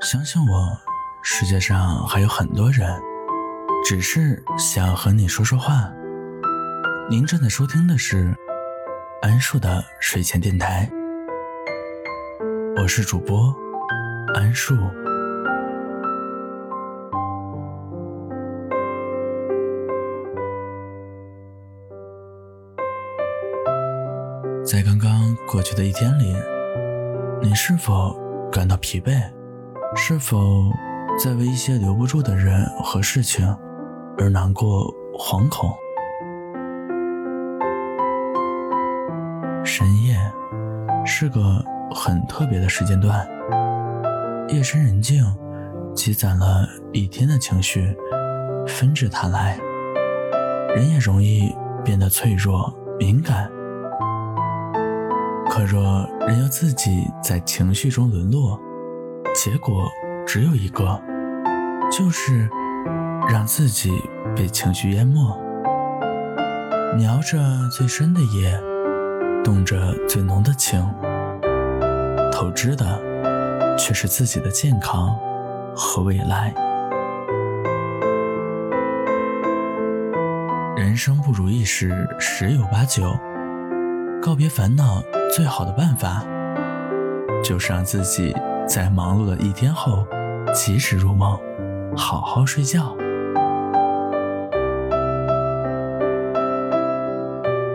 相信我，世界上还有很多人，只是想和你说说话。您正在收听的是安树的睡前电台，我是主播安树。在刚刚过去的一天里，你是否感到疲惫？是否在为一些留不住的人和事情而难过、惶恐？深夜是个很特别的时间段，夜深人静，积攒了一天的情绪纷至沓来，人也容易变得脆弱、敏感。可若人要自己在情绪中沦落，结果只有一个，就是让自己被情绪淹没。瞄着最深的夜，动着最浓的情，透支的却是自己的健康和未来。人生不如意事十有八九，告别烦恼最好的办法，就是让自己。在忙碌的一天后，及时入梦，好好睡觉。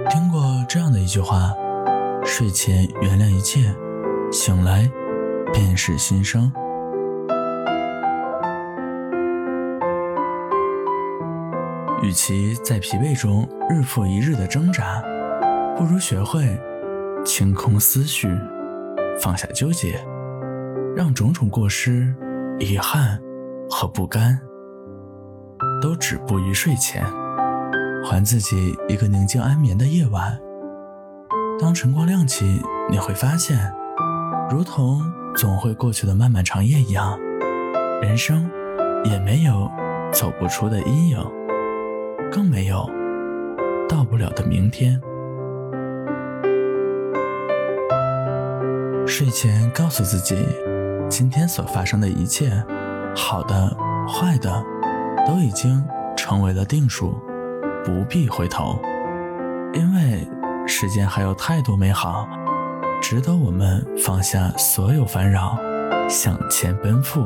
听过这样的一句话：睡前原谅一切，醒来便是新生。与其在疲惫中日复一日的挣扎，不如学会清空思绪，放下纠结。让种种过失、遗憾和不甘都止步于睡前，还自己一个宁静安眠的夜晚。当晨光亮起，你会发现，如同总会过去的漫漫长夜一样，人生也没有走不出的阴影，更没有到不了的明天。睡前告诉自己。今天所发生的一切，好的、坏的，都已经成为了定数，不必回头，因为世间还有太多美好，值得我们放下所有烦扰，向前奔赴。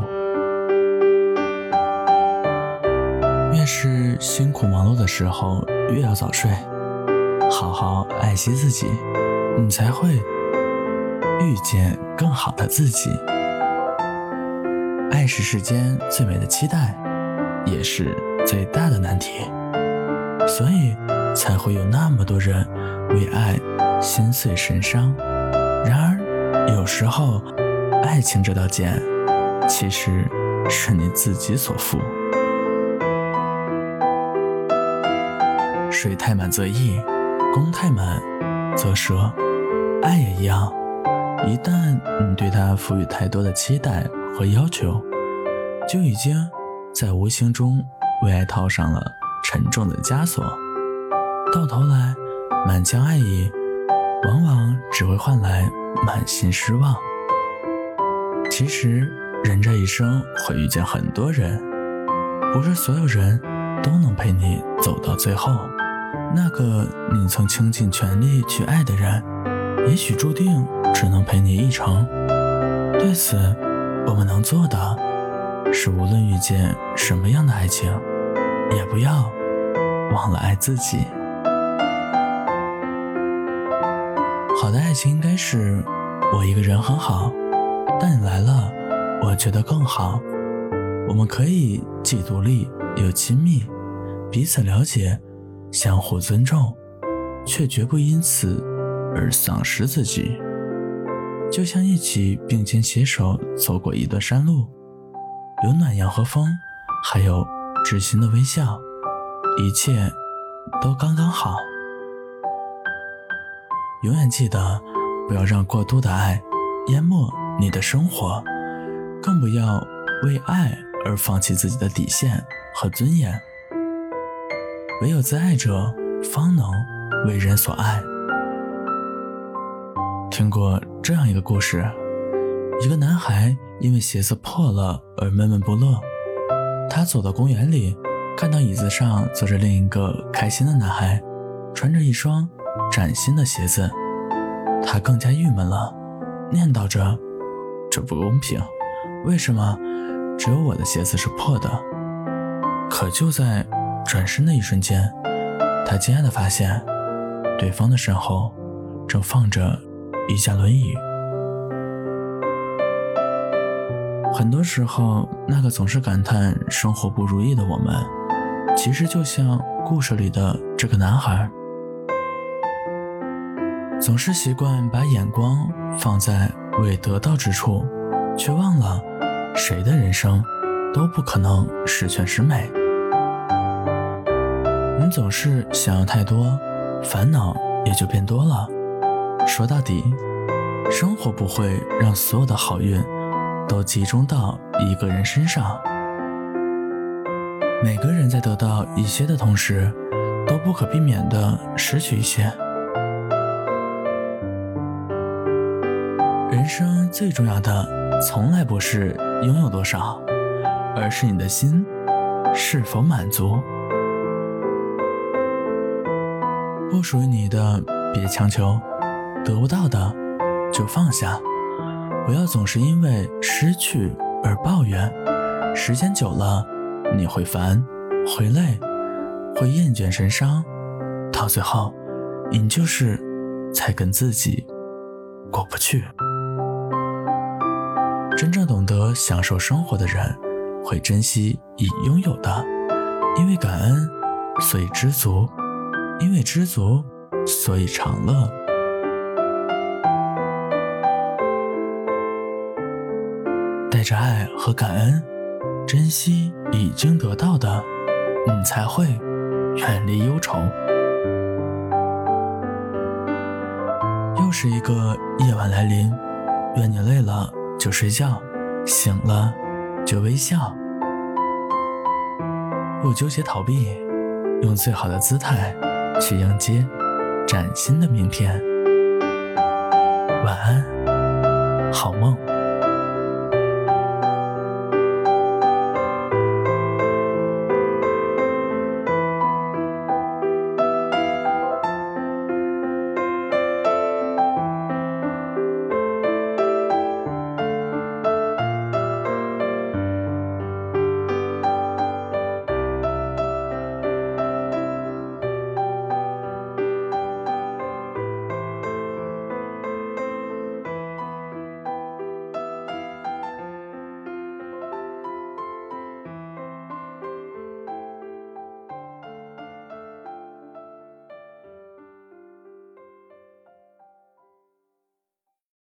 越是辛苦忙碌的时候，越要早睡，好好爱惜自己，你才会遇见更好的自己。是世间最美的期待，也是最大的难题，所以才会有那么多人为爱心碎神伤。然而，有时候，爱情这道剑，其实是你自己所负。水太满则溢，弓太满则折，爱也一样。一旦你对他赋予太多的期待和要求，就已经在无形中为爱套上了沉重的枷锁。到头来，满腔爱意，往往只会换来满心失望。其实，人这一生会遇见很多人，不是所有人都能陪你走到最后。那个你曾倾尽全力去爱的人，也许注定。只能陪你一程。对此，我们能做的，是无论遇见什么样的爱情，也不要忘了爱自己。好的爱情应该是，我一个人很好，但你来了，我觉得更好。我们可以既独立又亲密，彼此了解，相互尊重，却绝不因此而丧失自己。就像一起并肩携手走过一段山路，有暖阳和风，还有知心的微笑，一切都刚刚好。永远记得，不要让过度的爱淹没你的生活，更不要为爱而放弃自己的底线和尊严。唯有自爱者，方能为人所爱。听过这样一个故事：一个男孩因为鞋子破了而闷闷不乐。他走到公园里，看到椅子上坐着另一个开心的男孩，穿着一双崭新的鞋子。他更加郁闷了，念叨着：“这不公平，为什么只有我的鞋子是破的？”可就在转身的一瞬间，他惊讶地发现，对方的身后正放着一架轮椅。很多时候，那个总是感叹生活不如意的我们，其实就像故事里的这个男孩，总是习惯把眼光放在未得到之处，却忘了谁的人生都不可能十全十美。你总是想要太多，烦恼也就变多了。说到底，生活不会让所有的好运。都集中到一个人身上。每个人在得到一些的同时，都不可避免的失去一些。人生最重要的，从来不是拥有多少，而是你的心是否满足。不属于你的，别强求；得不到的，就放下。不要总是因为失去而抱怨，时间久了，你会烦，会累，会厌倦神伤，到最后，你就是才跟自己过不去。真正懂得享受生活的人，会珍惜已拥有的，因为感恩，所以知足；因为知足，所以长乐。带着爱和感恩，珍惜已经得到的，你才会远离忧愁。又是一个夜晚来临，愿你累了就睡觉，醒了就微笑，不纠结逃避，用最好的姿态去迎接崭新的明天。晚安，好梦。